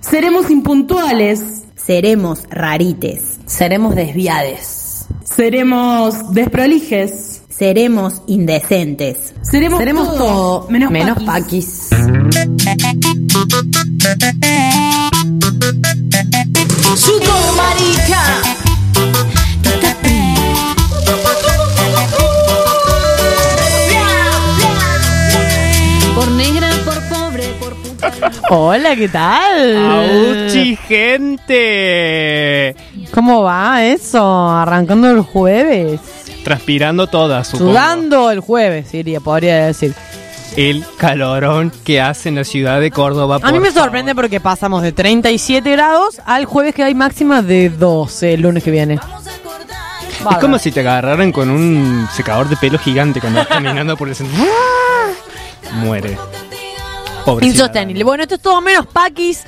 Seremos impuntuales. Seremos rarites. Seremos desviades. Seremos desprolijes. Seremos indecentes. Seremos, Seremos todo, menos, menos paquis. paquis. Marica. Hola, ¿qué tal? ¡Auchi, gente! ¿Cómo va eso? Arrancando el jueves. Transpirando todas, supongo. Sudando el jueves, diría, podría decir. El calorón que hace en la ciudad de Córdoba. A mí me sorprende favor. porque pasamos de 37 grados al jueves que hay máxima de 12 el lunes que viene. Es como si te agarraran con un secador de pelo gigante cuando vas caminando por el centro. Muere. Pobrecita. Insostenible. Bueno, esto es todo menos Paquis.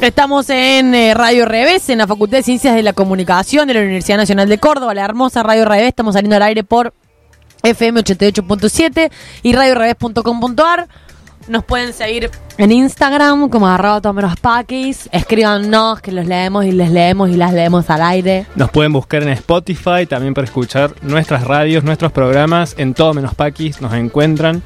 Estamos en eh, Radio Revés, en la Facultad de Ciencias de la Comunicación de la Universidad Nacional de Córdoba, la hermosa Radio Revés. Estamos saliendo al aire por FM 88.7 y radiorevés.com.ar. Nos pueden seguir en Instagram como arroba todo menos Paquis. Escríbanos que los leemos y les leemos y las leemos al aire. Nos pueden buscar en Spotify también para escuchar nuestras radios, nuestros programas. En todo menos Paquis nos encuentran.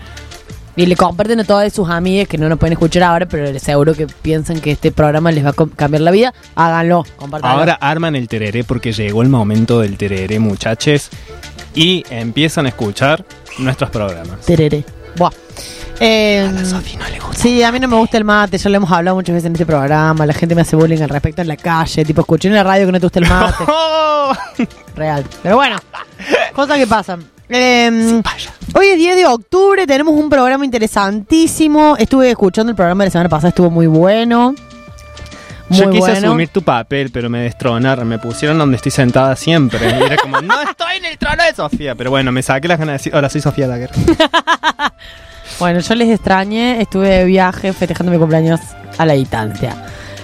Y le comparten a todas sus amigas que no nos pueden escuchar ahora, pero les seguro que piensan que este programa les va a cambiar la vida. Háganlo, compártanlo. Ahora arman el tereré porque llegó el momento del tereré, muchachos. Y empiezan a escuchar nuestros programas. Tereré. Buah. Eh, Sofi no le gusta. sí, a mí no me gusta el mate, ya lo hemos hablado muchas veces en este programa, la gente me hace bullying al respecto en la calle, tipo escuché en la radio que no te gusta el mate, real. Pero bueno, cosas que pasan. Eh, hoy es 10 de octubre, tenemos un programa interesantísimo, estuve escuchando el programa de la semana pasada, estuvo muy bueno. Muy Yo quise bueno. asumir tu papel, pero me destronaron, me pusieron donde estoy sentada siempre. Y era como, no estoy en el trono de Sofía. Pero bueno, me saqué las ganas de decir, hola, soy Sofía Dagger. Bueno, yo les extrañé, estuve de viaje festejando mi cumpleaños a la distancia.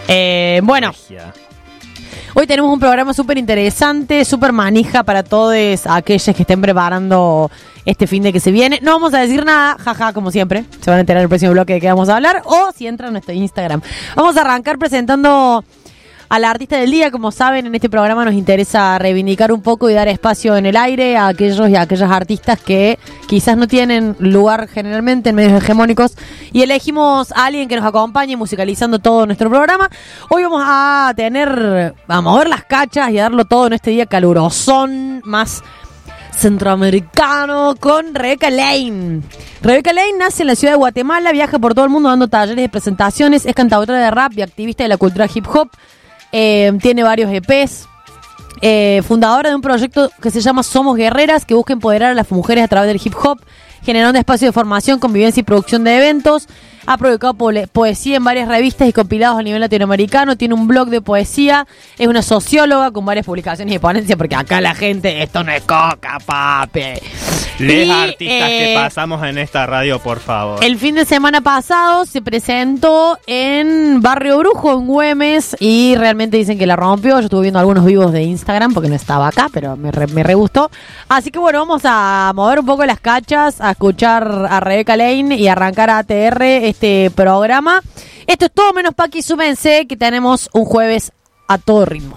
Eh, bueno. Hoy tenemos un programa súper interesante, súper manija para todos aquellos que estén preparando este fin de que se viene. No vamos a decir nada, jaja, como siempre. Se van a enterar en el próximo bloque de qué vamos a hablar o si entran a nuestro Instagram. Vamos a arrancar presentando a la artista del día. Como saben, en este programa nos interesa reivindicar un poco y dar espacio en el aire a aquellos y a aquellas artistas que quizás no tienen lugar generalmente en medios hegemónicos. Y elegimos a alguien que nos acompañe musicalizando todo nuestro programa. Hoy vamos a tener, a mover las cachas y a darlo todo en este día calurosón, más centroamericano con Rebeca Lane. Rebeca Lane nace en la ciudad de Guatemala, viaja por todo el mundo dando talleres de presentaciones, es cantautora de rap y activista de la cultura hip hop, eh, tiene varios EPs, eh, fundadora de un proyecto que se llama Somos Guerreras, que busca empoderar a las mujeres a través del hip hop, generando espacios de formación, convivencia y producción de eventos. Ha publicado poesía en varias revistas y compilados a nivel latinoamericano. Tiene un blog de poesía. Es una socióloga con varias publicaciones y ponencias, porque acá la gente, esto no es coca, papi. Les Y, artistas que eh, pasamos en esta radio, por favor. El fin de semana pasado se presentó en Barrio Brujo, en Güemes, y realmente dicen que la rompió. Yo estuve viendo algunos vivos de Instagram porque no estaba acá, pero me re, me re gustó. Así que bueno, vamos a mover un poco las cachas, a escuchar a Rebeca Lane y arrancar a ATR este programa. Esto es todo menos Paqui, súmense que tenemos un jueves a todo ritmo.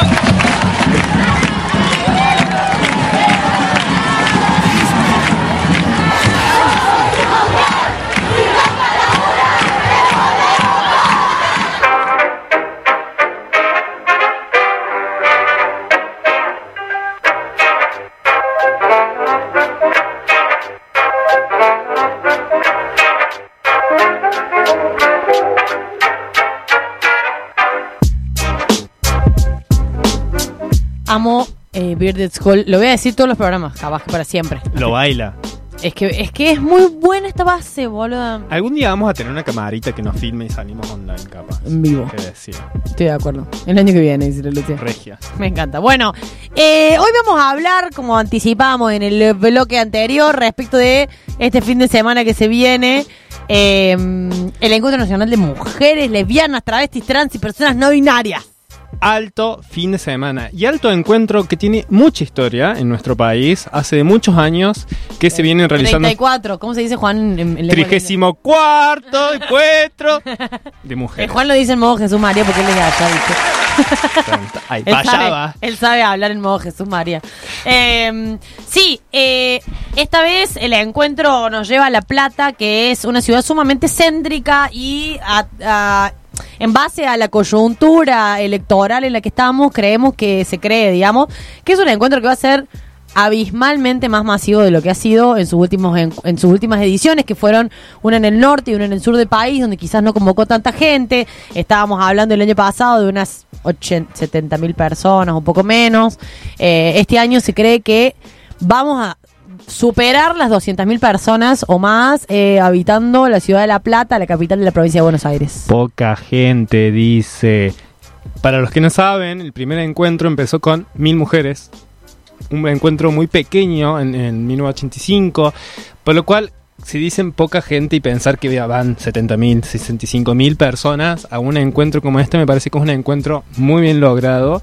Bearded Skull. Lo voy a decir todos los programas, capaz que para siempre. Lo baila. Es que, es que es muy buena esta base, boludo. Algún día vamos a tener una camarita que nos filme y salimos online, capaz. En vivo. ¿Qué decir? Estoy de acuerdo. El año que viene, dice Lucía. Regia. Me encanta. Bueno, eh, hoy vamos a hablar, como anticipamos en el bloque anterior, respecto de este fin de semana que se viene. eh, el Encuentro Nacional de Mujeres, Lesbianas, Travestis, Trans y Personas No Binarias. Alto fin de semana y alto encuentro que tiene mucha historia en nuestro país. Hace muchos años que se vienen realizando. 34, ¿cómo se dice Juan en, en Trigésimo cuarto encuentro de Eh, mujeres. Juan lo dice en modo Jesús María porque él es de allá. Ay, Él sabe, él sabe hablar en modo Jesús María. Eh, sí, eh, esta vez el encuentro nos lleva a La Plata, que es una ciudad sumamente céntrica y a- a- en base a la coyuntura electoral en la que estamos, creemos que se cree, digamos, que es un encuentro que va a ser abismalmente más masivo de lo que ha sido en sus últimos en, en sus últimas ediciones que fueron una en el norte y una en el sur del país donde quizás no convocó tanta gente. Estábamos hablando el año pasado de unas 80, 70 mil personas un poco menos. Eh, este año se cree que vamos a superar las 200 mil personas o más eh, habitando la ciudad de La Plata la capital de la provincia de Buenos Aires Poca gente dice. Para los que no saben, el primer encuentro empezó con mil mujeres. Un encuentro muy pequeño en, en 1985. Por lo cual, si dicen poca gente y pensar que van 70 mil, 65 mil personas a un encuentro como este, me parece que es un encuentro muy bien logrado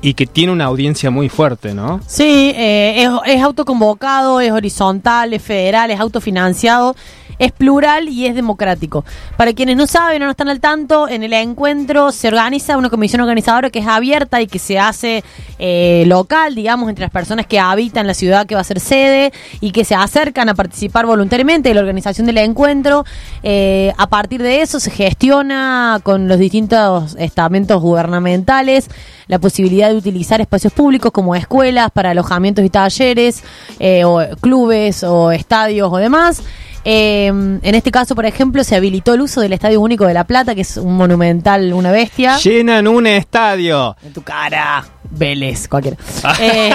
y que tiene una audiencia muy fuerte, ¿no? Sí, eh, es, es autoconvocado, es horizontal, es federal, es autofinanciado, es plural y es democrático. Para quienes no saben o no están al tanto, en el encuentro se organiza una comisión organizadora que es abierta y que se hace eh, local, digamos, entre las personas que habitan la ciudad que va a ser sede y que se acercan a participar voluntariamente de la organización del encuentro. Eh, a partir de eso se gestiona con los distintos estamentos gubernamentales la posibilidad de utilizar espacios públicos como escuelas para alojamientos y talleres, eh, o clubes o estadios o demás. Eh, en este caso, por ejemplo, se habilitó el uso del Estadio Único de La Plata, que es un monumental, una bestia. Llenan un estadio. En tu cara. Vélez, cualquiera. Eh,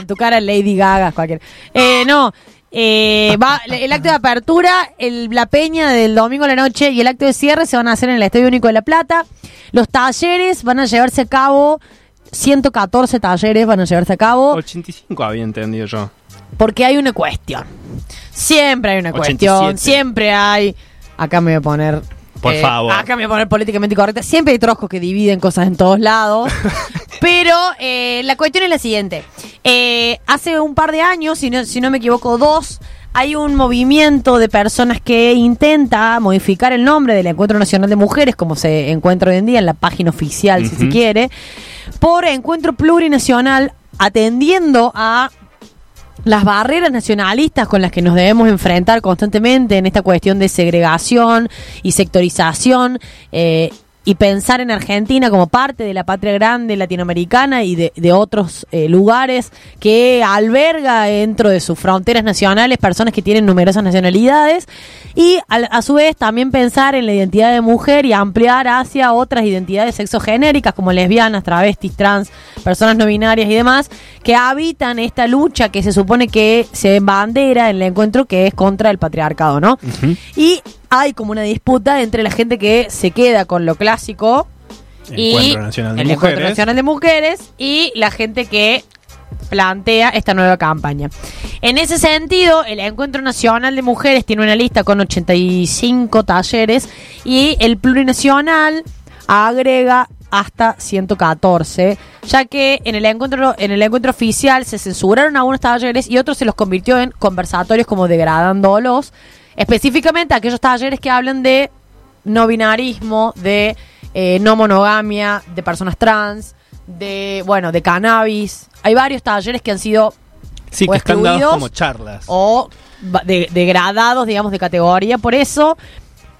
en tu cara Lady Gaga, cualquiera. Eh, no, eh, va, el acto de apertura, el- la peña del domingo a la noche y el acto de cierre se van a hacer en el Estadio Único de La Plata. Los talleres van a llevarse a cabo, 114 talleres van a llevarse a cabo. 85 había entendido yo. Porque hay una cuestión. Siempre hay una 87. cuestión. Siempre hay. Acá me voy a poner. eh, Por favor. Acá me voy a poner políticamente correcta. Siempre hay troscos que dividen cosas en todos lados. Pero eh, la cuestión es la siguiente. Eh, hace un par de años, si no, si no me equivoco, dos, hay un movimiento de personas que intenta modificar el nombre del Encuentro Nacional de Mujeres, como se encuentra hoy en día en la página oficial, si se quiere, por Encuentro Plurinacional, atendiendo a las barreras nacionalistas con las que nos debemos enfrentar constantemente en esta cuestión de segregación y sectorización eh, y pensar en Argentina como parte de la patria grande latinoamericana y de, de otros eh, lugares que alberga dentro de sus fronteras nacionales personas que tienen numerosas nacionalidades y a, a su vez también pensar en la identidad de mujer y ampliar hacia otras identidades sexogenéricas como lesbianas, travestis, trans, personas no binarias y demás que habitan esta lucha que se supone que se bandera en el encuentro que es contra el patriarcado, ¿no? Y hay como una disputa entre la gente que se queda con lo clásico y Encuentro Nacional de el Encuentro. Nacional de Mujeres y la gente que plantea esta nueva campaña. En ese sentido, el Encuentro Nacional de Mujeres tiene una lista con 85 talleres y el Plurinacional agrega hasta 114, ya que en el encuentro en el encuentro oficial se censuraron algunos talleres y otros se los convirtió en conversatorios como degradándolos, específicamente aquellos talleres que hablan de no binarismo, de eh, no monogamia, de personas trans, de bueno, de cannabis. Hay varios talleres que han sido Sí, o que están dados como charlas. o de- degradados, digamos, de categoría. Por eso,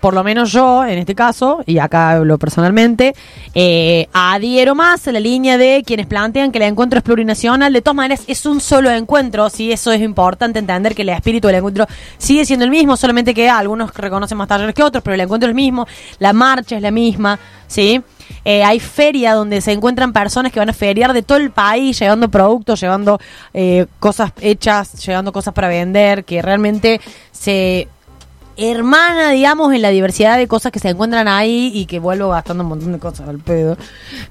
por lo menos yo, en este caso, y acá hablo personalmente, eh, adhiero más a la línea de quienes plantean que el encuentro es plurinacional. De todas maneras, es un solo encuentro, sí, eso es importante entender que el espíritu del encuentro sigue siendo el mismo, solamente que algunos reconocen más talleres que otros, pero el encuentro es el mismo, la marcha es la misma, ¿sí? Eh, hay feria donde se encuentran personas que van a feriar de todo el país, llevando productos, llevando eh, cosas hechas, llevando cosas para vender, que realmente se hermana, digamos, en la diversidad de cosas que se encuentran ahí y que vuelvo gastando un montón de cosas al pedo.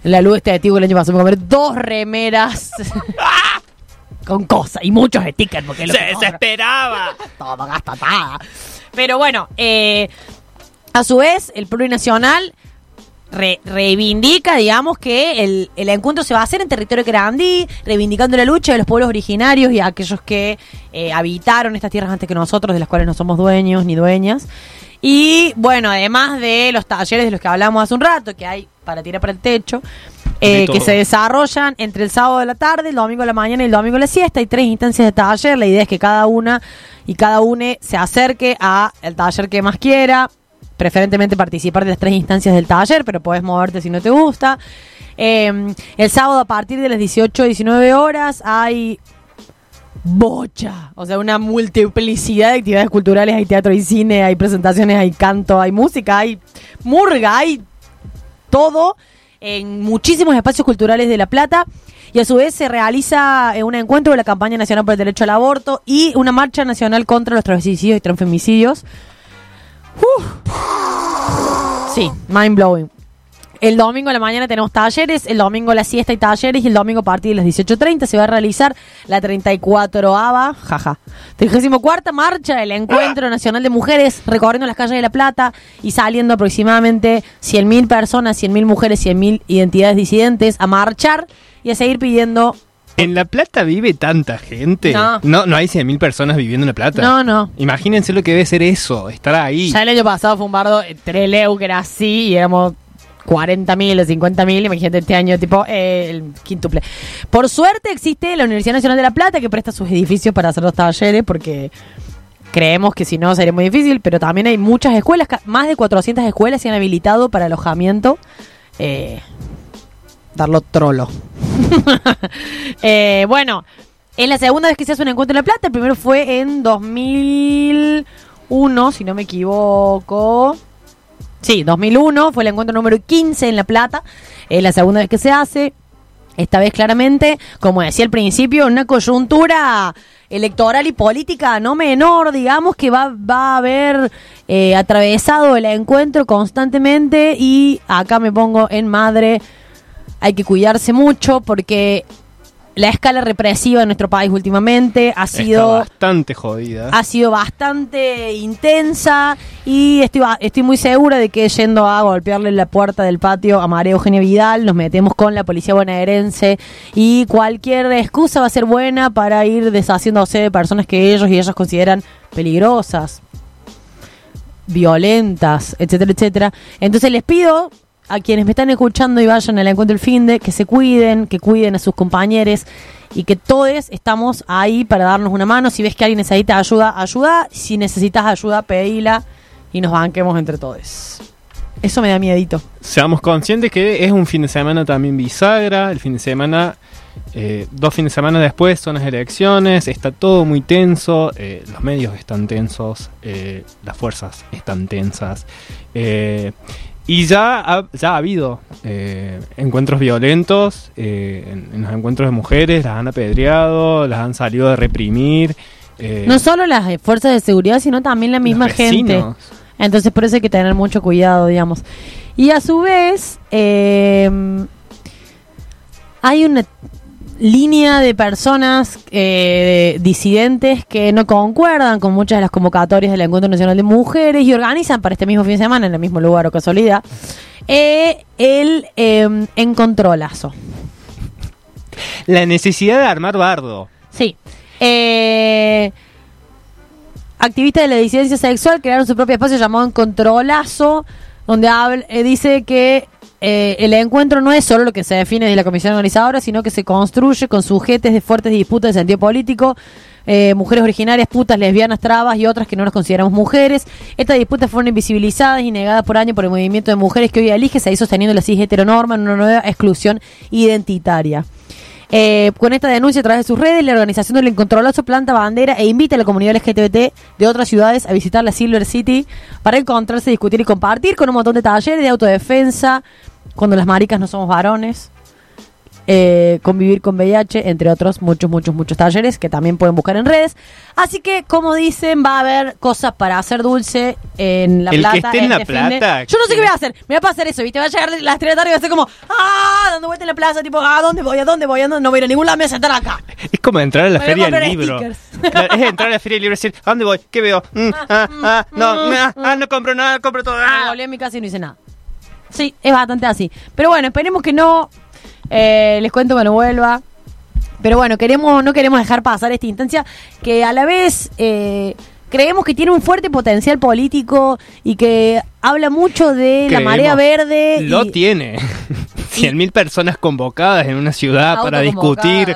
La luz este testigo el año pasado me compré dos remeras con cosas y muchos stickers porque es lo ¡Se que desesperaba! todo gasta nada. Pero bueno, eh, a su vez, el plurinacional re- reivindica, digamos, que el, el encuentro se va a hacer en territorio grandí, reivindicando la lucha de los pueblos originarios y aquellos que eh, habitaron estas tierras antes que nosotros, de las cuales no somos dueños ni dueñas. Y bueno, además de los talleres de los que hablamos hace un rato, que hay para tirar para el techo, eh, que se desarrollan entre el sábado de la tarde, el domingo de la mañana y el domingo de la siesta. Hay tres instancias de taller. La idea es que cada una y cada une se acerque a el taller que más quiera. Preferentemente participar de las tres instancias del taller, pero podés moverte si no te gusta. Eh, el sábado a partir de las 18 19 horas hay bocha, o sea, una multiplicidad de actividades culturales, hay teatro y cine, hay presentaciones, hay canto, hay música, hay murga, hay todo en muchísimos espacios culturales de La Plata y a su vez se realiza eh, un encuentro de la campaña nacional por el derecho al aborto y una marcha nacional contra los transfemicidios y transfemicidios. Sí, mind blowing. El domingo a la mañana tenemos talleres, el domingo la siesta y talleres y el domingo a partir de las 18.30 se va a realizar la 34ava, jaja, 34 marcha del Encuentro Nacional de Mujeres recorriendo las calles de La Plata y saliendo aproximadamente 100.000 personas, 100.000 mujeres, 100.000 identidades disidentes a marchar y a seguir pidiendo... ¿En La Plata vive tanta gente? No. No, no hay 100.000 personas viviendo en La Plata. No, no. Imagínense lo que debe ser eso, estar ahí. Ya el año pasado fue un bardo, eh, Treleu, que era así, y éramos 40.000 o 50.000, imagínate este año, tipo, eh, el quíntuple. Por suerte existe la Universidad Nacional de La Plata, que presta sus edificios para hacer los talleres, porque creemos que si no sería muy difícil, pero también hay muchas escuelas, más de 400 escuelas se han habilitado para alojamiento. Eh, darlo trolo. Eh, bueno, es la segunda vez que se hace un encuentro en La Plata. El primero fue en 2001, si no me equivoco. Sí, 2001 fue el encuentro número 15 en La Plata. Es la segunda vez que se hace. Esta vez claramente, como decía al principio, una coyuntura electoral y política no menor, digamos, que va, va a haber eh, atravesado el encuentro constantemente y acá me pongo en madre, hay que cuidarse mucho porque la escala represiva en nuestro país últimamente ha Está sido bastante jodida. ha sido bastante intensa y estoy muy segura de que yendo a golpearle la puerta del patio a María Eugenia Vidal nos metemos con la policía bonaerense y cualquier excusa va a ser buena para ir deshaciéndose de personas que ellos y ellas consideran peligrosas, violentas, etcétera, etcétera. Entonces les pido a quienes me están escuchando y vayan al encuentro del fin de que se cuiden, que cuiden a sus compañeros y que todos estamos ahí para darnos una mano. Si ves que alguien necesita ayuda, ayuda. Si necesitas ayuda, pedila y nos banquemos entre todos. Eso me da miedito. Seamos conscientes que es un fin de semana también bisagra. El fin de semana, eh, dos fines de semana después son las elecciones. Está todo muy tenso. eh, los medios están tensos. eh, las fuerzas están tensas. Y ya ha, ya ha habido eh, encuentros violentos. eh, en, en los encuentros de mujeres las han apedreado, las han salido a reprimir. eh, No solo las fuerzas de seguridad, sino también la misma gente. Entonces por eso hay que tener mucho cuidado, digamos. Y a su vez, eh, hay una línea de personas eh, disidentes que no concuerdan con muchas de las convocatorias del Encuentro Nacional de Mujeres y organizan para este mismo fin de semana, en el mismo lugar o casualidad, eh, el eh, encontrolazo. La necesidad de armar bardo. Sí. Eh, activistas de la disidencia sexual crearon su propio espacio llamado Encontrolazo, donde eh, dice que eh, el encuentro no es solo lo que se define de la comisión organizadora, sino que se construye con sujetes de fuertes disputas de sentido político, eh, mujeres originarias, putas, lesbianas, trabas y otras que no nos consideramos mujeres. Estas disputas fueron invisibilizadas y negadas por años por el movimiento de mujeres que hoy elige seguir sosteniendo la cis heteronorma en una nueva exclusión identitaria. Eh, con esta denuncia a través de sus redes, la organización del Incontrolazo planta bandera e invita a la comunidad LGBT de otras ciudades a visitar la Silver City para encontrarse, discutir y compartir con un montón de talleres de autodefensa, cuando las maricas no somos varones, eh, convivir con VIH, entre otros muchos, muchos, muchos talleres que también pueden buscar en redes. Así que, como dicen, va a haber cosas para hacer dulce en La El que Plata. esté en La este fin de- Plata, Yo no sé que- qué voy a hacer. Me va a pasar eso, ¿viste? Va a llegar las 3 de la tarde y va a ser como, ¡ah! Dando vuelta en la plaza, tipo, ¿a dónde voy? ¿A dónde voy? ¿A dónde? No voy a ir a ningún lado, me voy a sentar acá. Es como entrar a la Me feria del libro. Claro, es entrar a la feria del libro y decir, ¿a dónde voy? ¿Qué veo? Mm, ah, ah, no, ah, ah, no compro nada, compro todo. Me ah. volví a mi casa y no hice nada. Sí, es bastante así. Pero bueno, esperemos que no. Eh, les cuento cuando vuelva. Pero bueno, queremos, no queremos dejar pasar esta instancia que a la vez eh, creemos que tiene un fuerte potencial político y que habla mucho de la marea verde. Lo y- tiene. 100.000 personas convocadas en una ciudad para discutir.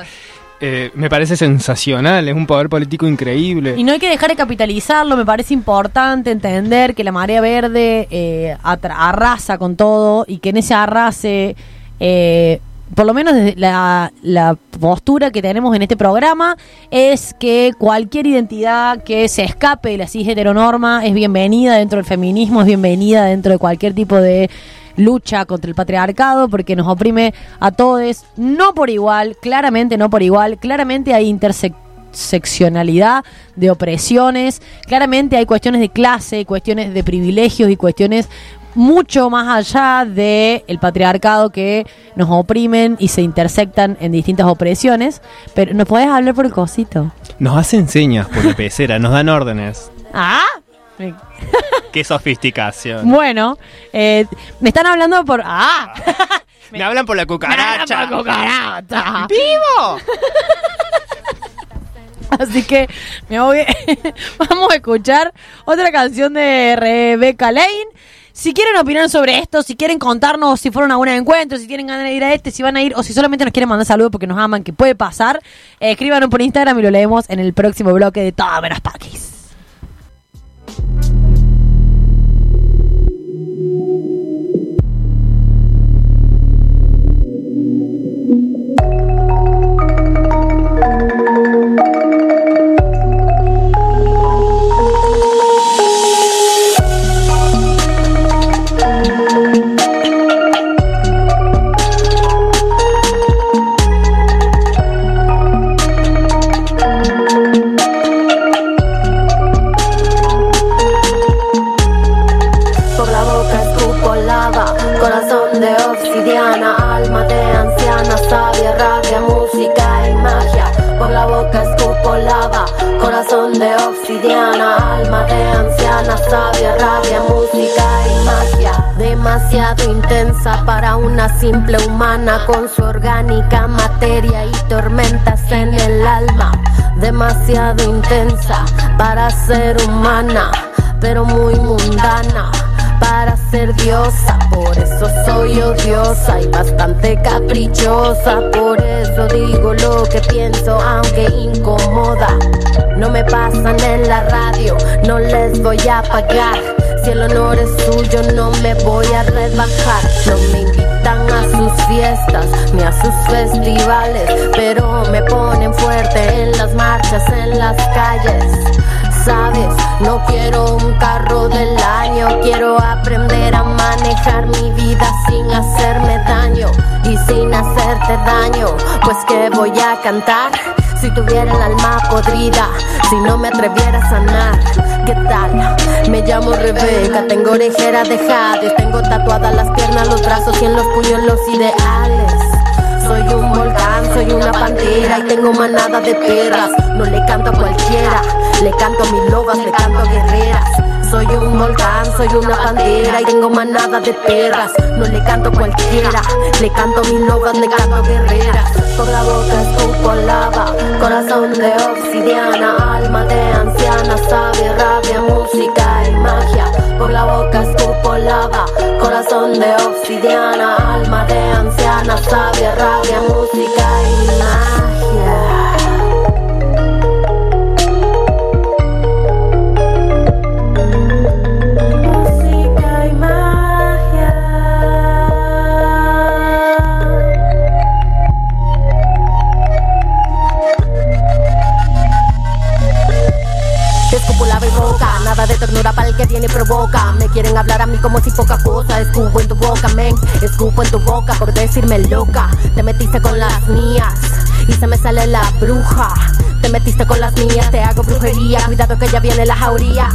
Eh, me parece sensacional, es un poder político increíble. Y no hay que dejar de capitalizarlo, me parece importante entender que la marea verde eh, arrasa con todo y que en ese arrase, eh, por lo menos desde la, la postura que tenemos en este programa, es que cualquier identidad que se escape de la cis heteronorma es bienvenida dentro del feminismo, es bienvenida dentro de cualquier tipo de lucha contra el patriarcado porque nos oprime a todos, no por igual, claramente no por igual, claramente hay interseccionalidad de opresiones, claramente hay cuestiones de clase, cuestiones de privilegios y cuestiones mucho más allá de el patriarcado que nos oprimen y se intersectan en distintas opresiones, pero ¿nos podés hablar por el cosito? Nos hacen señas por la pecera, nos dan órdenes. Ah, Qué sofisticación. bueno, eh, me están hablando por... Ah, Me hablan por la cucaracha. Por cucaracha. ¡Vivo! Así que me voy. Vamos a escuchar otra canción de Rebecca Lane. Si quieren opinar sobre esto, si quieren contarnos si fueron a un encuentro, si tienen ganas de ir a este, si van a ir o si solamente nos quieren mandar saludos porque nos aman, que puede pasar, eh, escríbanos por Instagram y lo leemos en el próximo bloque de Todo Menos Paquis. Demasiado intensa para ser humana, pero muy mundana para ser diosa, por eso soy odiosa y bastante caprichosa, por eso digo lo que pienso aunque incomoda. No me pasan en la radio, no les voy a pagar. Si el honor es suyo, no me voy a rebajar. No me invitan a sus fiestas ni a sus festivales, pero me ponen fuerte en las marchas, en las calles. Sabes, no quiero un carro del año, quiero aprender a manejar mi vida sin hacerme daño y sin hacerte daño, pues que voy a cantar si tuviera el alma podrida, si no me atreviera a sanar. ¿Qué tal? Me llamo Rebeca, tengo orejeras de jade, tengo tatuadas las piernas, los brazos y en los puños los ideales. Soy un volcán, soy una pantera y tengo manada de perras. No le canto a cualquiera, le canto a mis lobas, le canto a guerreras. Soy un volcán, soy una pantera y tengo manada de perras. No le canto cualquiera, le canto a mis lobas, le canto a guerreras. Por la boca escupo lava, corazón de obsidiana, alma de anciana, sabia, rabia, música y magia. Por la boca escupo lava, corazón de obsidiana, alma de anciana, sabia, rabia, música de ternura para el que viene y provoca. Me quieren hablar a mí como si poca cosa. Escupo en tu boca, men. Escupo en tu boca por decirme loca. Te metiste con las mías y se me sale la bruja. Te metiste con las mías, te hago brujería. Cuidado que ya viene la jauría.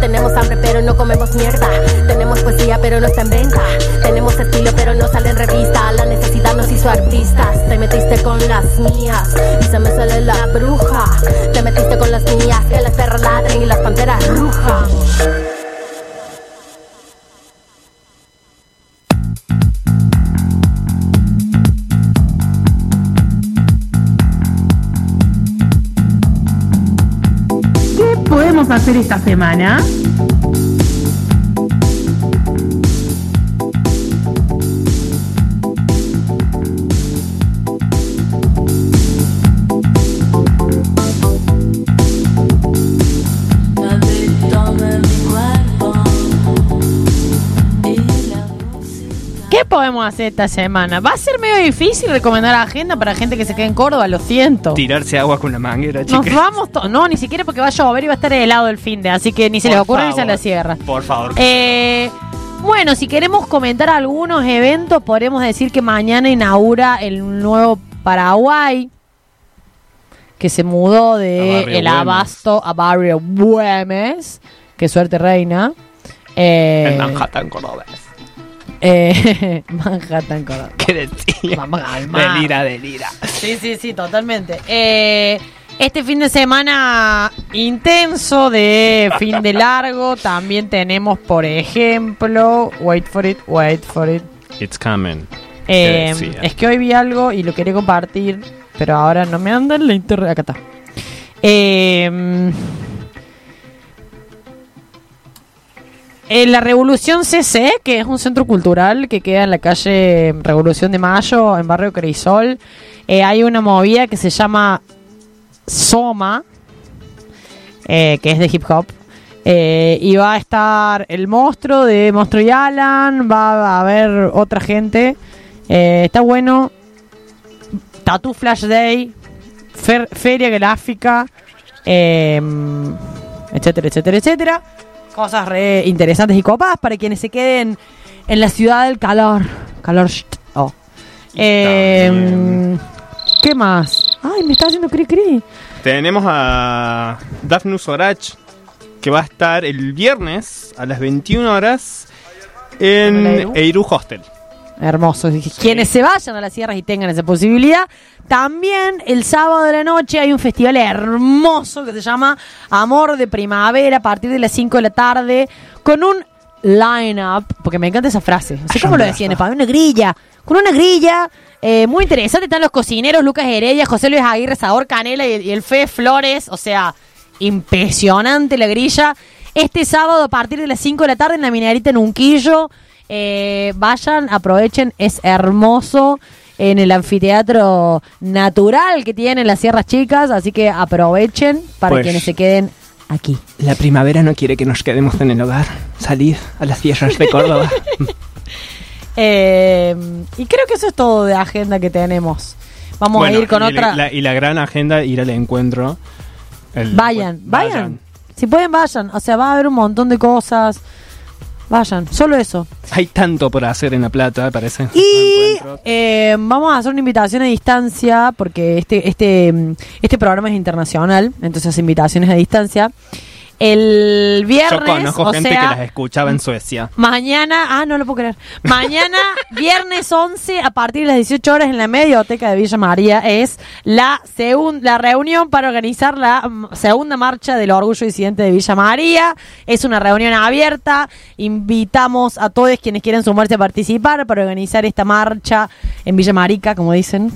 Tenemos hambre, pero no comemos mierda. Tenemos poesía, pero no está en venta. Tenemos estilo, pero no sale en revista. Hizo artistas. Te metiste con las mías y se me sale la bruja. Te metiste con las mías, que las perras ladren y las panteras rujan. ¿Qué podemos hacer esta semana? Podemos hacer esta semana? Va a ser medio difícil recomendar agenda para gente que se quede en Córdoba, lo siento. Tirarse agua con la manguera, Nos chicas. vamos to- No, ni siquiera porque va a llover y va a estar helado el fin de, así que ni se les Por ocurre irse a la sierra. Por favor. Eh, bueno, si queremos comentar algunos eventos, podremos decir que mañana inaugura el nuevo Paraguay, que se mudó de el Güemes. Abasto a Barrio Güemes. Qué suerte reina. Eh, en Manhattan, Córdoba. Eh, Manhattan, Córdoba. ¿Qué decía? Vamos a calmar. Delira, delira. Sí, sí, sí, totalmente. Eh, este fin de semana intenso de fin de largo, también tenemos, por ejemplo, wait for it, wait for it. It's coming. Eh, es que hoy vi algo y lo quería compartir, pero ahora no me anda en la internet. Acá está. Eh, en la Revolución CC, que es un centro cultural que queda en la calle Revolución de Mayo, en Barrio Crisol, eh, hay una movida que se llama Soma, eh, que es de hip hop. Eh, y va a estar el monstruo de Monstruo y Alan, va a haber otra gente. Eh, está bueno. Tattoo Flash Day, fer- Feria Gráfica, eh, etcétera, etcétera, etcétera. Cosas re interesantes y copadas para quienes se queden en la ciudad del calor. Calor. Oh. Eh. ¿Qué más? Ay, me está haciendo cri cri. Tenemos a Daphne Sorach, que va a estar el viernes a las 21 horas En. Eiru Hostel. Hermoso. Quienes se vayan a las sierras y tengan esa posibilidad. También el sábado de la noche hay un festival hermoso que se llama Amor de Primavera a partir de las 5 de la tarde con un line-up, porque me encanta esa frase. No sé cómo lo decían, en español, una grilla. Con una grilla eh, muy interesante. Están los cocineros Lucas Heredia, José Luis Aguirre, Sabor Canela y, y el Fe Flores. O sea, impresionante la grilla. Este sábado a partir de las 5 de la tarde en la minerita en Unquillo. Eh, vayan, aprovechen, es hermoso en el anfiteatro natural que tienen las Sierras Chicas, así que aprovechen para Pues- quienes se queden aquí. La primavera no quiere que nos quedemos en el hogar. Salid a las sierras de Córdoba. Eh, y creo que eso es todo de agenda que tenemos. Vamos Bueno, a ir con y otra. La, y la gran agenda, ir al encuentro. El- vayan, vayan, Si pueden, vayan. O sea, va a haber un montón de cosas. Vayan, solo eso. Hay tanto por hacer en La Plata, parece. Y eh, vamos a hacer una invitación a distancia, porque este, este, este programa es internacional, entonces invitaciones a distancia. El viernes, Yo conozco o gente sea, que las escuchaba en Suecia. Mañana, ah, no lo puedo creer. Mañana, viernes 11, a partir de las 18 horas en la Medioteca de Villa María, es la, segun- la reunión para organizar la segunda marcha del Orgullo Disidente de Villa María. Es una reunión abierta. Invitamos a todos quienes quieren sumarse a participar para organizar esta marcha en Villa Marica, como dicen.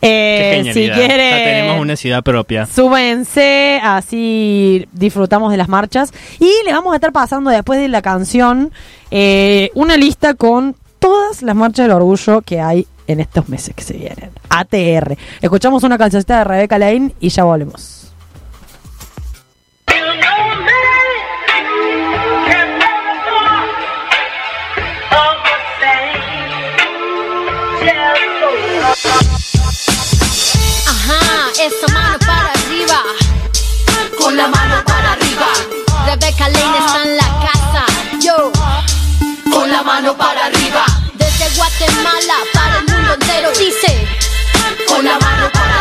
Qué Eh, si quieren. Ya tenemos una ciudad propia. Súbense, así disfrutamos de las marchas. Y les vamos a estar pasando después de la canción eh, una lista con todas las marchas del orgullo que hay en estos meses que se vienen. ATR. Escuchamos una cancioncita de Rebeca Lane y ya volvemos. Ajá, esa mano para arriba. Con la mano para arriba. Rebeca está en la casa. Yo. Con la mano para arriba. Desde Guatemala para el mundo entero. Dice. Con la mano para arriba.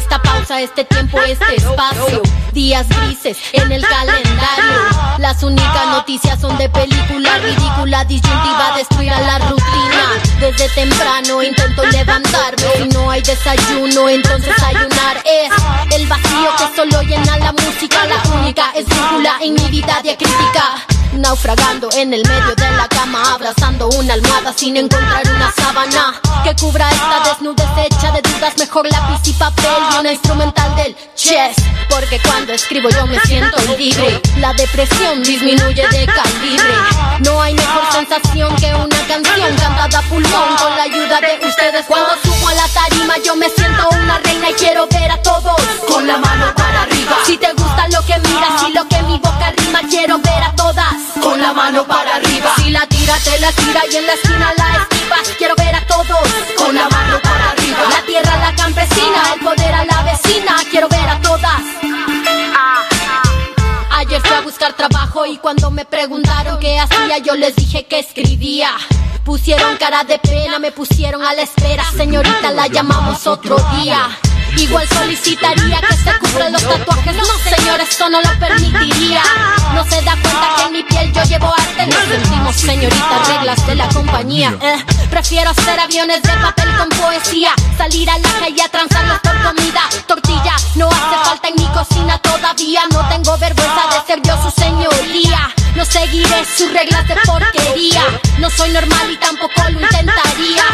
Esta pausa, este tiempo, este espacio. Días grises en el calendario. Las únicas noticias son de película ridícula, disyuntiva, destruir a la rutina. Desde temprano intento levantarme. Si no hay desayuno, entonces ayunar es el vacío que solo llena la música. La única es brújula en mi vida diacrítica. Naufragando en el medio de la cama, abrazando una almohada sin encontrar una sábana que cubra esta desnudez hecha de dudas. Mejor lápiz y papel y una instrumental del chess. Porque cuando escribo yo me siento libre. La depresión disminuye de calibre. No hay mejor sensación que una canción cantada a pulmón con la ayuda de ustedes. Cuando subo a la tarima yo me siento una reina y quiero ver a todos con la mano para arriba. Si te gusta lo que miras y lo que mi boca rima, quiero ver a todas con la mano para arriba. Si la tira, te la tira y en la esquina la esquivas. Quiero ver a todos con la mano para arriba. La tierra, la campesina, el poder a la vecina. Quiero ver a todas. Ayer fui a buscar trabajo y cuando me preguntaron qué hacía, yo les dije que escribía. Pusieron cara de pena, me pusieron a la espera. Señorita, la llamamos otro día. Igual solicitaría que se cubran los tatuajes. No, señor, esto no lo permitiría. No se da cuenta que en mi piel yo llevo arte. Nos sentimos, señorita, reglas de la compañía. Eh, prefiero hacer aviones de papel con poesía. Salir a la calle a transarlos por comida. Tortilla, no hace falta en mi cocina todavía. No tengo vergüenza de ser yo su señoría. No seguiré sus reglas de porquería. No soy normal y tampoco lo intentaría.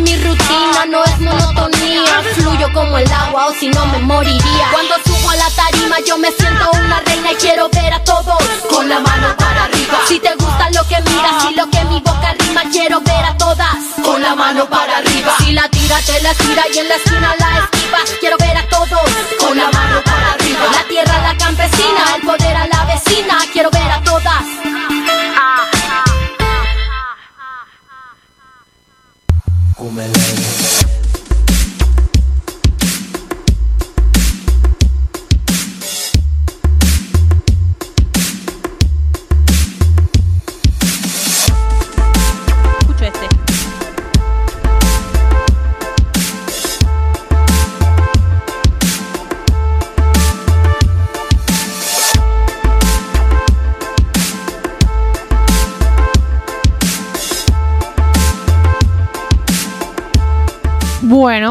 Mi rutina no es monotonía. Fluyo como el agua o si no me moriría. Cuando subo a la tarima yo me siento una reina y quiero ver a todos con la mano para arriba. Si te gusta lo que miras y lo que mi boca rima, quiero ver a todas con la mano para arriba. Si la tira, te la tira y en la esquina la esquivas. Quiero ver a todos con la mano para arriba. La tierra, la campesina,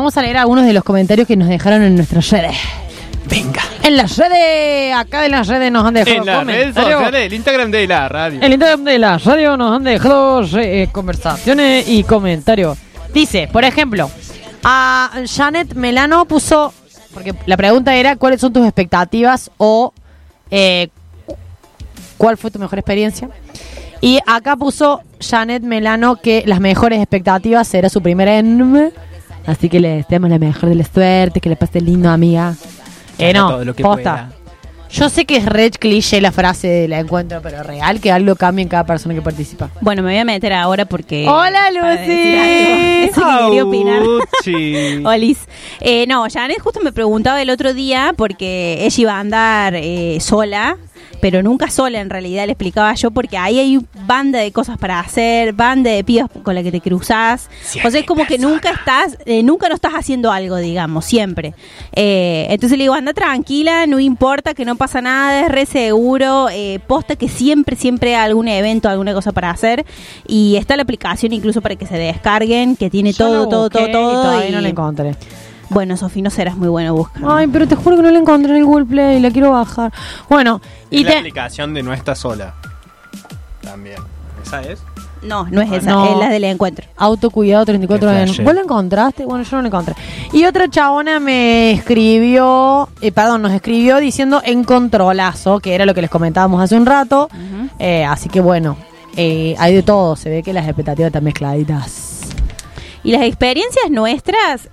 vamos a leer algunos de los comentarios que nos dejaron en nuestras redes. Venga. En las redes, acá en las redes nos han dejado En las redes sociales, el Instagram de la radio. En el Instagram de la radio nos han dejado eh, conversaciones y comentarios. Dice, por ejemplo, a Janet Melano puso, porque la pregunta era cuáles son tus expectativas o eh, cuál fue tu mejor experiencia. Y acá puso Janet Melano que las mejores expectativas era su primera en... Así que le deseamos la mejor de la suerte, que le pase lindo, amiga. Eh, no, todo lo que posta. pueda. Yo sé que es red cliché la frase de la encuentro, pero real que algo cambie en cada persona que participa. Bueno, me voy a meter ahora porque. Hola, Lucy. Eso que quería opinar. Olis. Eh, no, Janet justo me preguntaba el otro día porque ella iba a andar eh, sola, pero nunca sola en realidad, le explicaba yo, porque ahí hay banda de cosas para hacer, banda de pibas con la que te cruzás. O sea, es como que nunca estás, eh, nunca no estás haciendo algo, digamos, siempre. Eh, entonces le digo, anda tranquila, no importa, que no pasa nada, es re seguro, eh, posta que siempre, siempre hay algún evento, alguna cosa para hacer. Y está la aplicación incluso para que se descarguen, que tiene Yo todo, todo, todo, busqué y todo. todavía y- no la encontré. Bueno, Sofi, no serás muy buena buscando. Ay, pero te juro que no la encontré en el Google Play, la quiero bajar. Bueno, y la te... aplicación de No Está Sola. También. ¿Esa es? No, no es esa, No. es la del encuentro. Autocuidado 34 Qué años. ¿Vos la encontraste? Bueno, yo no la encontré. Y otra chabona me escribió, eh, perdón, nos escribió diciendo en controlazo, que era lo que les comentábamos hace un rato. Eh, así que bueno, eh, hay de todo. Se ve que las expectativas están mezcladitas. Y las experiencias nuestras,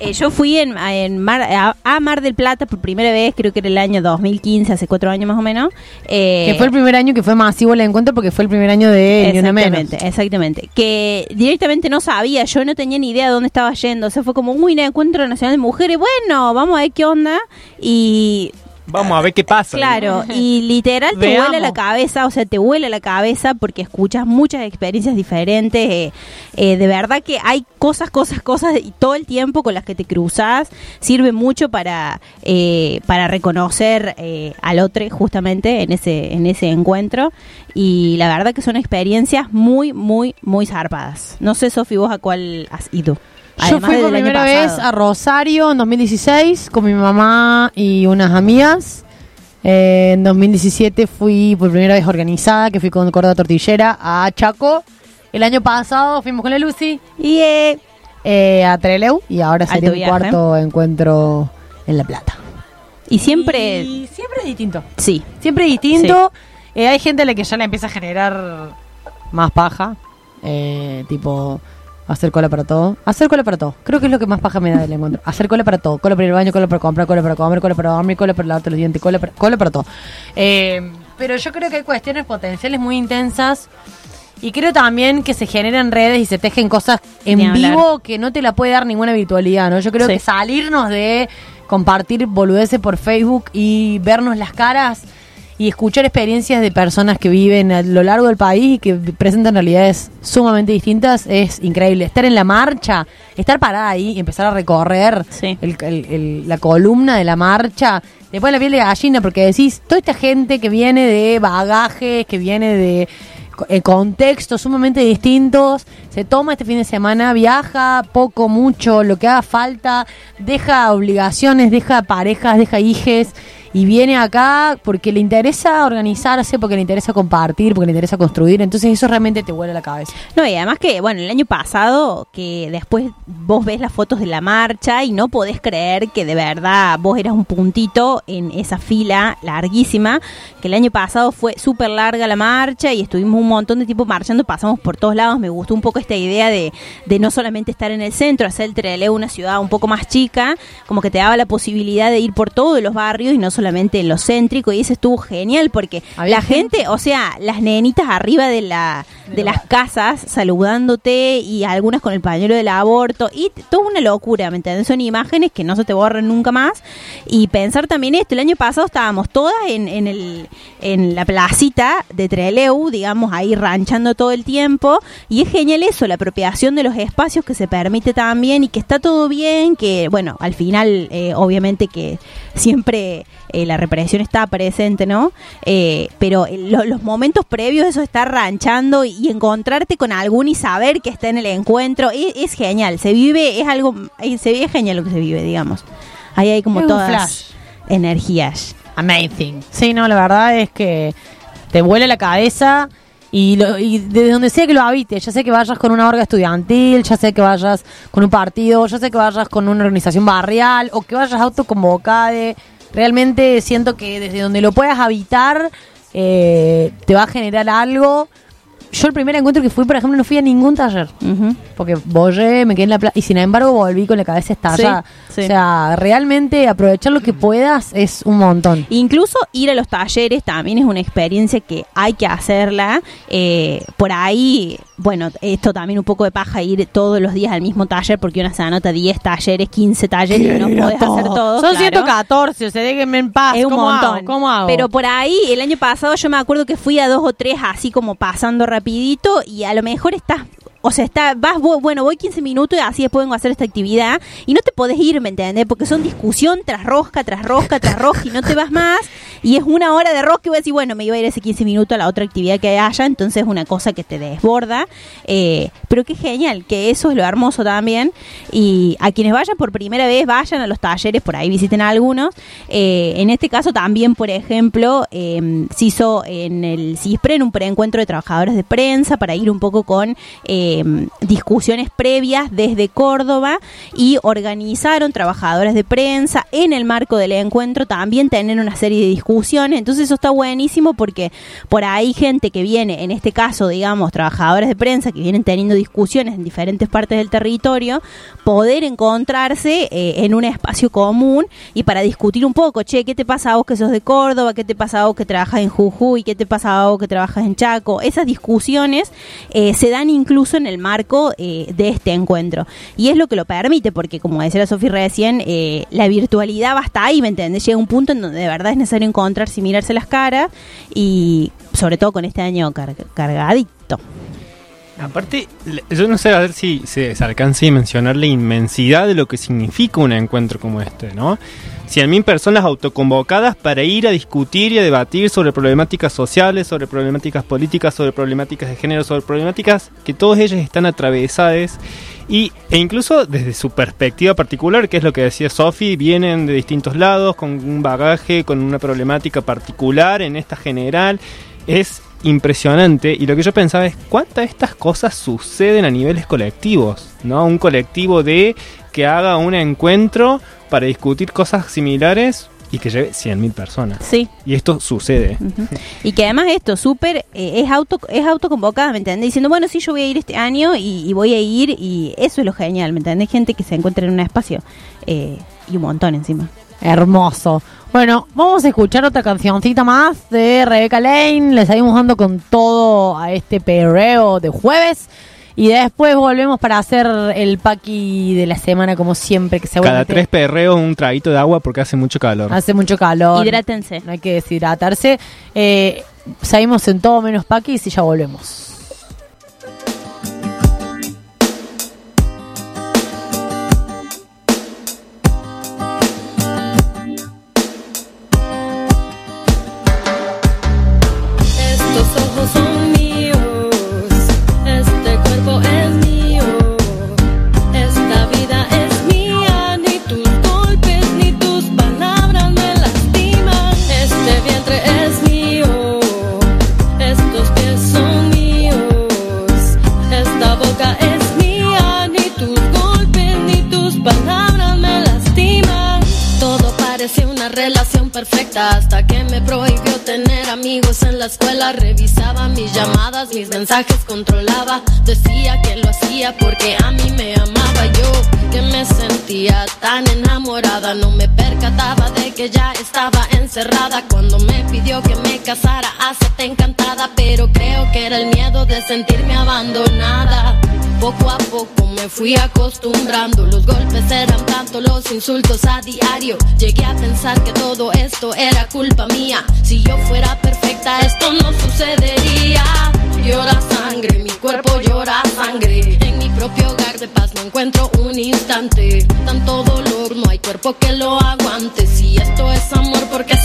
eh, yo fui en, en Mar, a, a Mar del Plata por primera vez, creo que era el año 2015, hace cuatro años más o menos. Eh, que fue el primer año que fue masivo el encuentro porque fue el primer año de Ni Una Menos. Exactamente, exactamente. Que directamente no sabía, yo no tenía ni idea de dónde estaba yendo. O sea, fue como, uy, un encuentro nacional de mujeres. Bueno, vamos a ver qué onda. Y Vamos a ver qué pasa. Claro, y literal te Veamos. vuela la cabeza, o sea, te vuela la cabeza porque escuchas muchas experiencias diferentes. eh, eh, de verdad que hay cosas, cosas, cosas y todo el tiempo con las que te cruzas. Sirve mucho para, eh, para reconocer eh, al otro justamente en ese, en ese encuentro. Y la verdad que son experiencias muy, muy, muy zarpadas. No sé, Sofi, vos a cuál has ido. Yo fui por primera vez a Rosario en 2016 con mi mamá y unas amigas. Eh, en 2017 fui por primera vez organizada, que fui con Córdoba Tortillera a Chaco. El año pasado fuimos con la Lucy Y eh, eh, a Treleu y ahora sería un cuarto encuentro en La Plata. y siempre, Y siempre es distinto. sí, Siempre distinto. Eh, hay gente a la que ya le empieza a generar más paja. Tipo, hacer cola para todo. Hacer cola para todo. Creo que es lo que más paja me da del encuentro. Hacer cola para todo. Cola para ir al baño, cola para comprar, cola para comer, cola para dormir, cola para lavarte los dientes, cola para, cola para todo. Eh, pero yo creo que hay cuestiones potenciales muy intensas. Y creo también que se generan redes y se tejen cosas en vivo que no te la puede dar ninguna virtualidad, ¿no? Yo creo Sí. que salirnos de compartir boludeces por Facebook y vernos las caras y escuchar experiencias de personas que viven a lo largo del país y que presentan realidades sumamente distintas es increíble. Estar en la marcha, estar parada ahí y empezar a recorrer Sí. el- el- el- la columna de la marcha, pone la piel de gallina porque decís, toda esta gente que viene de bagajes, que viene de eh, contextos sumamente distintos, se toma este fin de semana, viaja poco, mucho, lo que haga falta, deja obligaciones, deja parejas, deja hijes y viene acá porque le interesa organizarse, porque le interesa compartir, porque le interesa construir, entonces eso realmente te vuela la cabeza. No, y además que, bueno, el año pasado, que después vos ves las fotos de la marcha y no podés creer que de verdad vos eras un puntito en esa fila larguísima, que el año pasado fue súper larga la marcha y estuvimos un montón de tiempo marchando, pasamos por todos lados, me gustó un poco esta idea de, de no solamente estar en el centro, hacer el Trelew una ciudad un poco más chica, como que te daba la posibilidad de ir por todos los barrios y no solamente en lo céntrico, y eso estuvo genial porque la gente, o sea, las nenitas arriba de la de las casas saludándote y algunas con el pañuelo del aborto y toda una locura, ¿me entiendes? Son imágenes que no se te borran nunca más y pensar también esto, el año pasado estábamos todas en, en, el, en la placita de Treleu, digamos, ahí ranchando todo el tiempo y es genial eso, la apropiación de los espacios que se permite también y que está todo bien, que bueno, al final eh, obviamente que siempre eh, la represión está presente, ¿no? Eh, pero lo- los momentos previos, eso de estar ranchando y, encontrarte con alguno y saber que está en el encuentro, es, es genial, se vive, es algo, eh, se vive genial lo que se vive, digamos. Ahí hay como Es todas flash. energías. Amazing. Sí, no, la verdad es que te vuela la cabeza y, lo- y desde donde sea que lo habites, ya sé que vayas con una orga estudiantil, ya sé que vayas con un partido, ya sé que vayas con una organización barrial o que vayas autoconvocada, realmente siento que desde donde lo puedas habitar eh, te va a generar algo. Yo el primer encuentro que fui, por ejemplo, no fui a ningún taller. Porque bollé, me quedé en la plaza y sin embargo volví con la cabeza estallada. Sí, sí. O sea, realmente aprovechar lo que puedas es un montón. Incluso ir a los talleres también es una experiencia que hay que hacerla. Eh, por ahí, bueno, esto también un poco de paja ir todos los días al mismo taller porque una se anota 10 talleres, 15 talleres y no podés hacer todos. Son claro. 114, o sea, déjenme en paz. Es un ¿Cómo montón. hago? ¿Cómo hago? Pero por ahí, el año pasado yo me acuerdo que fui a dos o tres así como pasando rapidito y a lo mejor estás... O sea, está, vas, bueno, voy 15 minutos y así después vengo a hacer esta actividad y no te podés ir, ¿me entiendes? Porque son discusión tras rosca, tras rosca, tras rosca y no te vas más y es una hora de rosca y voy a decir, bueno, me iba a ir ese 15 minutos a la otra actividad que haya, entonces es una cosa que te desborda. Eh, pero qué genial, que eso es lo hermoso también. Y a quienes vayan por primera vez, vayan a los talleres, por ahí visiten algunos. Eh, en este caso también, por ejemplo, eh, se hizo en el CISPRE, en un preencuentro de trabajadores de prensa, para ir un poco con eh, discusiones previas desde Córdoba y organizaron trabajadores de prensa en el marco del encuentro también tener una serie de discusiones. Entonces eso está buenísimo porque por ahí gente que viene, en este caso, digamos, trabajadores de prensa que vienen teniendo discusiones en diferentes partes del territorio, poder encontrarse eh, en un espacio común y para discutir un poco, che, ¿qué te pasa vos que sos de Córdoba? ¿Qué te pasa vos que trabajas en Jujuy? ¿Qué te pasa a vos que trabajas en Chaco? Esas discusiones eh, se dan incluso en el marco eh, de este encuentro. Y es lo que lo permite, porque como decía la Sofi recién, eh, la virtualidad va hasta ahí, ¿me entendés? Llega un punto en donde de verdad es necesario encontrarse y mirarse las caras y sobre todo con este año car- cargadito. Aparte, yo no sé a ver si se alcanza a mencionar la inmensidad de lo que significa un encuentro como este, ¿no? 100.000 personas autoconvocadas para ir a discutir y a debatir sobre problemáticas sociales, sobre problemáticas políticas, sobre problemáticas de género, sobre problemáticas que todas ellas están atravesadas y, e incluso desde su perspectiva particular, que es lo que decía Sofi, vienen de distintos lados, con un bagaje, con una problemática particular en esta general. Es impresionante y lo que yo pensaba es cuántas de estas cosas suceden a niveles colectivos, ¿no? Un colectivo de que haga un encuentro para discutir cosas similares y que lleve 100.000 personas. Sí. Y esto sucede. Y que además esto, súper, eh, es auto es autoconvocada, ¿me entendés? Diciendo, bueno, sí, yo voy a ir este año y, y voy a ir y eso es lo genial, ¿me entendés? Gente que se encuentra en un espacio eh, y un montón encima. Hermoso. Bueno, vamos a escuchar otra cancioncita más de Rebecca Lane. Le seguimos dando con todo a este perreo de jueves. Y después volvemos para hacer el paqui de la semana, como siempre, que Cada seguramente tres perreos un traguito de agua porque hace mucho calor. hace mucho calor. Hidrátense. No hay que deshidratarse. Eh, seguimos en todo menos paquis y ya volvemos. Escuela. Revisaba mis llamadas, mis mensajes controlaba. Decía que lo hacía porque a mí me amaba me sentía tan enamorada. No me percataba de que ya estaba encerrada. Cuando me pidió que me casara, hacete encantada. Pero creo que era el miedo de sentirme abandonada. Poco a poco me fui acostumbrando, los golpes eran tanto, los insultos a diario. Llegué a pensar que todo esto era culpa mía. Si yo fuera perfecta, esto no sucedería. Llora sangre, mi cuerpo llora sangre. En mi propio hogar de paz no encuentro un instante. Tanto dolor, no hay cuerpo que lo aguante. Si esto es amor, porque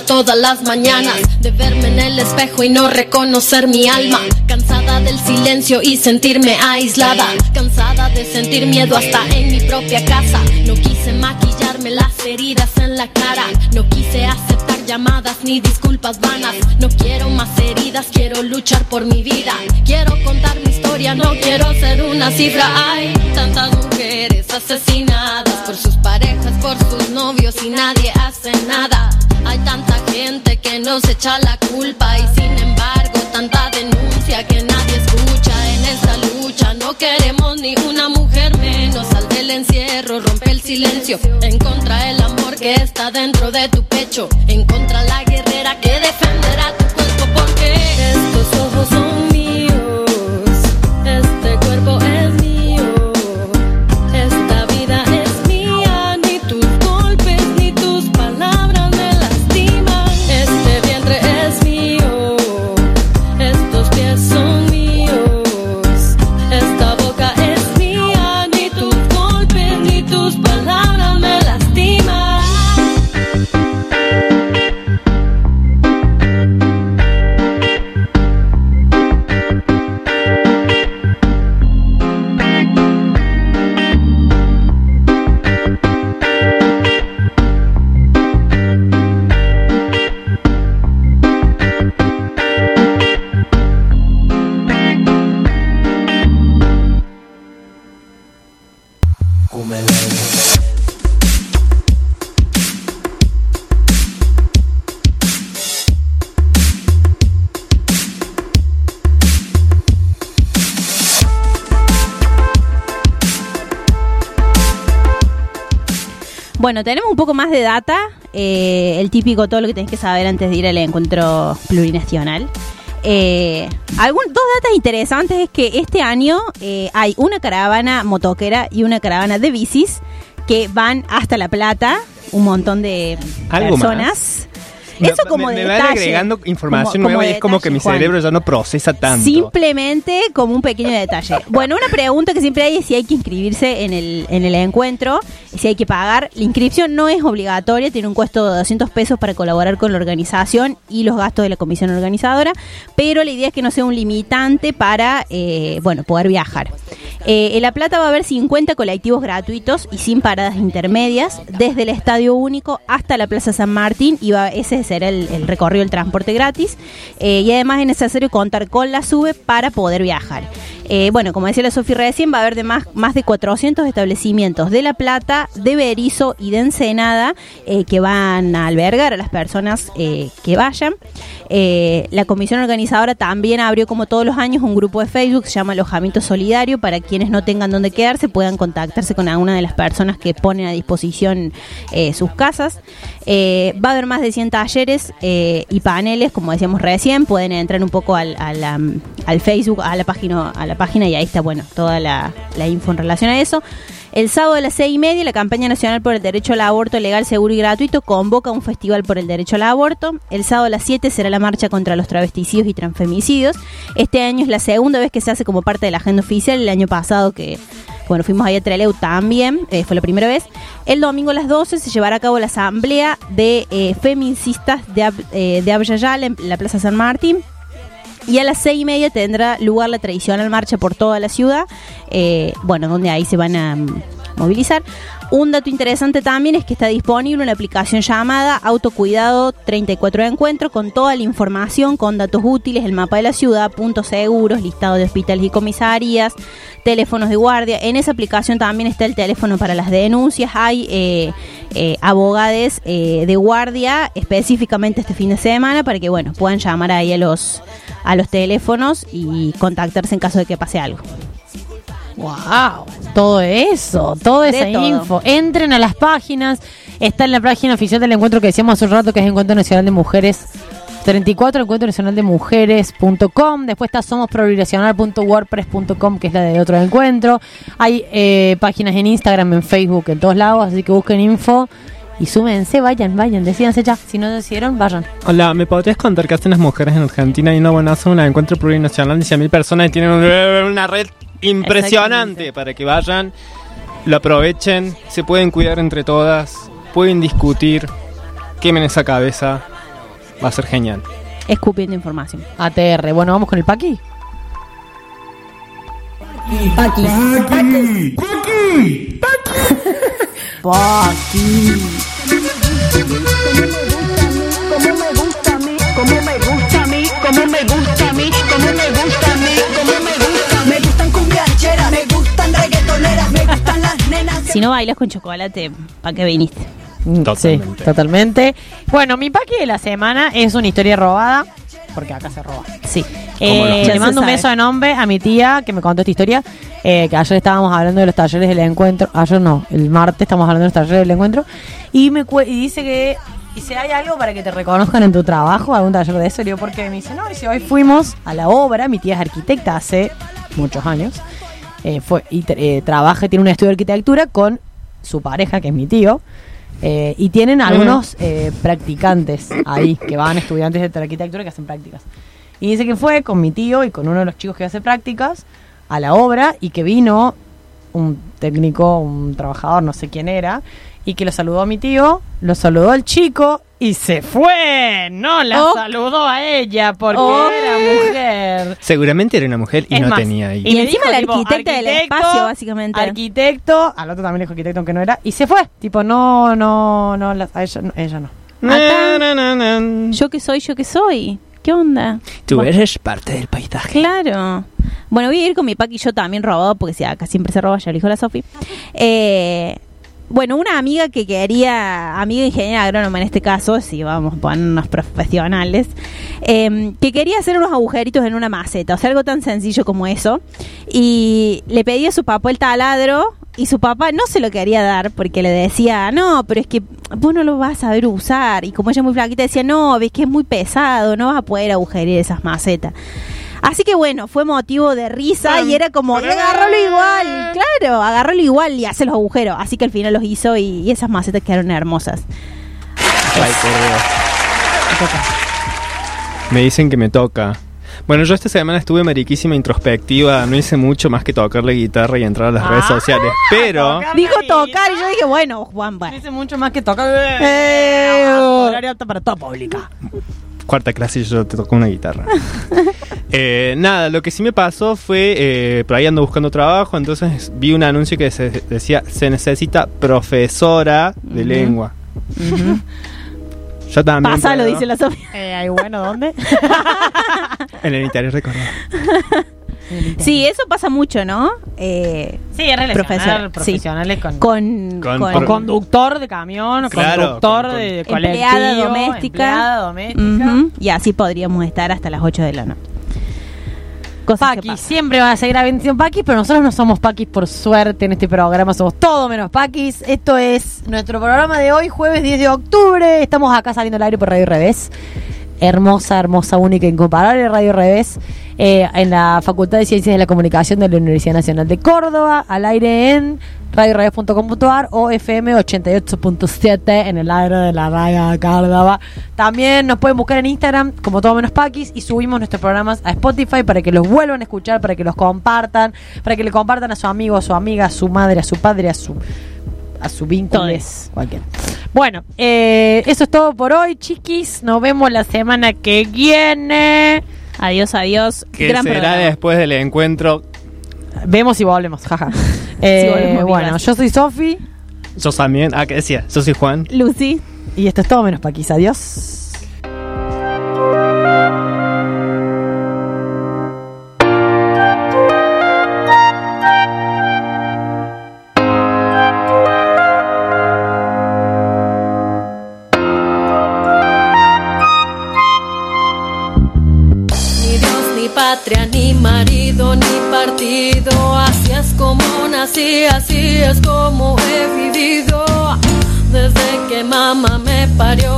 todas las mañanas, de verme en el espejo y no reconocer mi alma, cansada del silencio y sentirme aislada, cansada de sentir miedo hasta en mi propia casa. No quise maquillarme las heridas en la cara, no quise aceptar llamadas ni disculpas vanas. No quiero más heridas, quiero luchar por mi vida. Quiero contar mi historia, no quiero ser una cifra. Hay tantas mujeres asesinadas por sus parejas, por sus novios y nadie hace nada. Hay tanta gente que nos echa la culpa y sin embargo tanta No queremos ni una mujer menos. Sal del encierro, rompe el silencio. En contra del amor que está dentro de tu pecho. En contra la guerrera que defenderá Bueno, tenemos un poco más de data, eh, el típico todo lo que tenés que saber antes de ir al encuentro plurinacional. Eh, algún, dos datas interesantes es que este año eh, hay una caravana motoquera y una caravana de bicis que van hasta La Plata, un montón de ¿Algo personas. Eso como me, me van detalle. agregando información Como- como nueva y es como que mi Juan. cerebro ya no procesa tanto. Simplemente como un pequeño detalle. Bueno, una pregunta que siempre hay es si hay que inscribirse en el, en el encuentro, si hay que pagar. La inscripción no es obligatoria, tiene un costo de 200 pesos para colaborar con la organización y los gastos de la comisión organizadora, pero la idea es que no sea un limitante para, eh, bueno, poder viajar. Eh, en La Plata va a haber 50 colectivos gratuitos y sin paradas intermedias, desde el Estadio Único hasta la Plaza San Martín, y va, ese será el, recorrido del transporte gratis. Eh, y además es necesario contar con la SUBE para poder viajar. Eh, bueno, como decía la Sofi recién, va a haber de más, más de 400 establecimientos de La Plata, de Berizo y de Ensenada eh, que van a albergar a las personas eh, que vayan. La comisión organizadora también abrió, como todos los años, un grupo de Facebook, se llama Alojamiento Solidario, para quienes no tengan dónde quedarse puedan contactarse con alguna de las personas que ponen a disposición sus casas. Va a haber más de 100 talleres y paneles, como decíamos recién, pueden entrar un poco al, a la- al Facebook, a la página, a la página y ahí está bueno toda la, la info en relación a eso. El sábado a las seis y media, la campaña nacional por el derecho al aborto legal, seguro y gratuito convoca un festival por el derecho al aborto. El sábado a las 7 será la marcha contra los travesticidios y transfemicidios. Este año es la segunda vez que se hace como parte de la agenda oficial. El año pasado que bueno, fuimos ahí a Treleu también, eh, fue la primera vez. El domingo a las 12 se llevará a cabo la asamblea de eh, feministas de, Ab- eh, de en la Plaza San Martín. Y a las seis y media tendrá lugar la tradicional marcha por toda la ciudad, eh, bueno, donde ahí se van a mm, movilizar. Un dato interesante también es que está disponible una aplicación llamada Autocuidado 34 de Encuentro con toda la información, con datos útiles, el mapa de la ciudad, puntos seguros, listado de hospitales y comisarías, teléfonos de guardia. En esa aplicación también está el teléfono para las denuncias. Hay eh, eh, eh, de guardia específicamente este fin de semana para que bueno puedan llamar ahí a los a los teléfonos y contactarse en caso de que pase algo. Wow, todo eso, toda De esa todo. info. Entren a las páginas. Está en la página oficial del encuentro que decíamos hace un rato, que es Encuentro Nacional de Mujeres 34, Encuentro Nacional de Mujeres.com. Después está somosprioracional.wordpress.com, que es la de otro encuentro. Hay eh, páginas en Instagram, en Facebook, en todos lados, así que busquen info. Y súmense, vayan, vayan, decídanse ya. Si no decidieron, vayan. Hola, ¿me podrías contar qué hacen las mujeres en Argentina? Y no, bueno, hacen un encuentro plurinacional de 100.000 personas y tienen un- una red impresionante para que vayan, lo aprovechen, se pueden cuidar entre todas, pueden discutir. quemen esa cabeza. Va a ser genial. Escupiendo información. ATR. Bueno, vamos con el Paqui. Paqui. Como me gusta a mí, como me gusta a mí, como me gusta a mí, como me gusta a mí, como Si no bailas con chocolate, ¿para qué viniste? Mm, Totalmente. Sí, totalmente. Bueno, mi Paqui de la semana es una historia robada. Porque acá se roba. Sí. Eh, le mando un beso nombre a mi tía que me contó esta historia. eh, que ayer estábamos hablando de los talleres del encuentro. Ayer no, el martes estamos hablando de los talleres del encuentro. Y me cue- y dice que. Y si hay algo para que te reconozcan en tu trabajo, algún taller de eso, le digo, porque me dice, no, y si hoy fuimos a la obra, mi tía es arquitecta hace muchos años, eh, fue, y eh, trabaja y tiene un estudio de arquitectura con su pareja, que es mi tío, eh, y tienen algunos eh, practicantes ahí, que van estudiantes de arquitectura que hacen prácticas. Y dice que fue con mi tío y con uno de los chicos que hace prácticas a la obra y que vino un técnico, un trabajador, no sé quién era, y que lo saludó a mi tío, lo saludó al chico y se fue. No la Oh. saludó a ella porque Oh. era mujer. Seguramente era una mujer y Es no más, tenía ahí. Y encima dijo, la tipo, arquitecta del espacio, básicamente. Arquitecto, al otro también le dijo arquitecto aunque no era, y se fue. Tipo, no, no, no, la- a ella, no, ella no. Na, na, na, na. Yo que soy, yo que soy. ¿Qué onda? Tú Bueno, eres parte del paisaje. Claro. Bueno, voy a ir con mi Paqui yo también robado, porque si acá siempre se roba, ya lo dijo la Sofi. Eh, bueno, una amiga que quería, amiga ingeniera agrónoma en este caso, si vamos a ponernos profesionales, eh, que quería hacer unos agujeritos en una maceta, o sea, algo tan sencillo como eso. Y le pedí a su papá el taladro y su papá no se lo quería dar porque le decía, no, pero es que vos no lo vas a saber usar. Y como ella es muy flaquita, decía, no, ves que es muy pesado, no vas a poder agujerear esas macetas. Así que bueno, fue motivo de risa y era como, "Y agárralo igual, claro, agárralo igual y hace los agujeros. Así que al final los hizo y, y esas macetas quedaron hermosas. Ay, por Dios. Me dicen que me toca. Bueno, yo esta semana estuve mariquísima introspectiva, no hice mucho más que tocarle guitarra y entrar a las redes sociales, pero Dijo tocar y yo dije, bueno, Juan, bueno. Dice mucho más que tocar. Eh, horario apto para toda pública. Cuarta clase yo te tocó una guitarra. Eh, nada, lo que sí me pasó fue, eh, por ahí ando buscando trabajo, entonces vi un anuncio que se decía, se necesita profesora de lengua. Yo también. Pásalo, puedo. dice la Sofía. Eh, ay, bueno, ¿dónde? En el interior Córdoba. Sí, eso pasa mucho, ¿no? Eh, Sí, es relacionar Profesor, sí. profesionales con, con, Con- con- con conductor de camión, Claro, conductor con- de con- colectivo, empleada doméstica. empleada doméstica. Y así podríamos estar hasta las 8 de la noche. Cosas pasan. siempre va a seguir habiendo sido Paquis, pero nosotros no somos Paquis por suerte en este programa, somos todo menos Paquis. Esto es nuestro programa de hoy, jueves 10 de octubre. Estamos acá saliendo al aire por Radio Revés. Hermosa, hermosa, única, incomparable Radio Revés. eh, en la Facultad de Ciencias de la Comunicación de la Universidad Nacional de Córdoba, al aire en radioreves.com.ar o FM 88.7 en el aire de la radio Córdoba. También nos pueden buscar en Instagram como todo menos Paquis y subimos nuestros programas a Spotify para que los vuelvan a escuchar, para que los compartan, para que le compartan a su amigo, a su amiga, a su madre, a su padre, a su a su vínculo. Todes. Cualquiera. Bueno, eh, eso es todo por hoy, chiquis. Nos vemos la semana que viene. Adiós, adiós. Que Gran será programa. después del encuentro. Vemos y volvemos, jaja. Eh, volvemos, bueno, yo soy Sofi Yo también. Ah, ¿qué decía? Yo soy Juan. Lucy. y esto es todo menos Paquis. Adiós. Nací, así es como he vivido. Desde que mamá me parió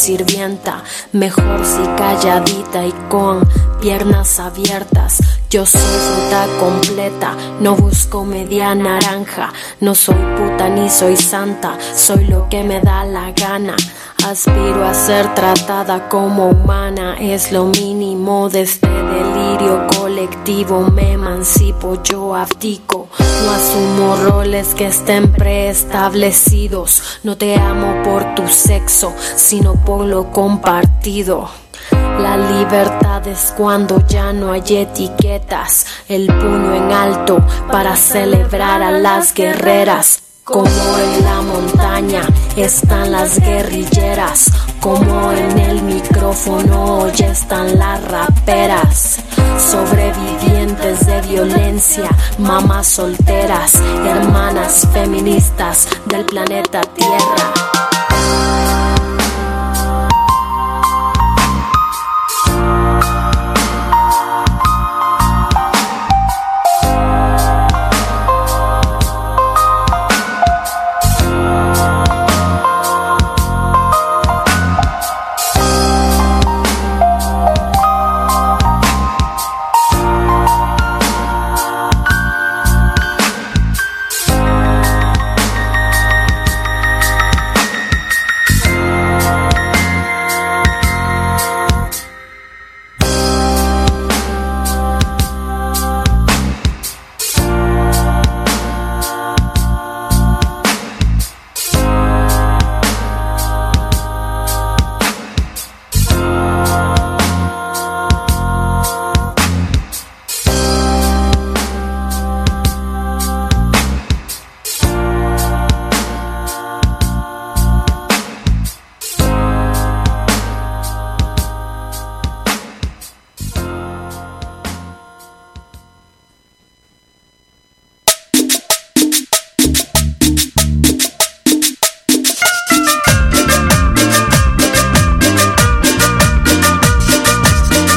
sirvienta, mejor si calladita y con piernas abiertas. Yo soy fruta completa, no busco media naranja, no soy puta ni soy santa, soy lo que me da la gana. Aspiro a ser tratada como humana, es lo mínimo de este delirio colectivo. Me emancipo, yo abdico. No asumo roles que estén preestablecidos. No te amo por tu sexo, sino por lo compartido. La libertad es cuando ya no hay etiquetas, el puño en alto para celebrar a las guerreras. Como en la montaña están las guerrilleras, como en el micrófono hoy están las raperas. Sobrevivientes de violencia, mamás solteras, hermanas feministas del planeta Tierra.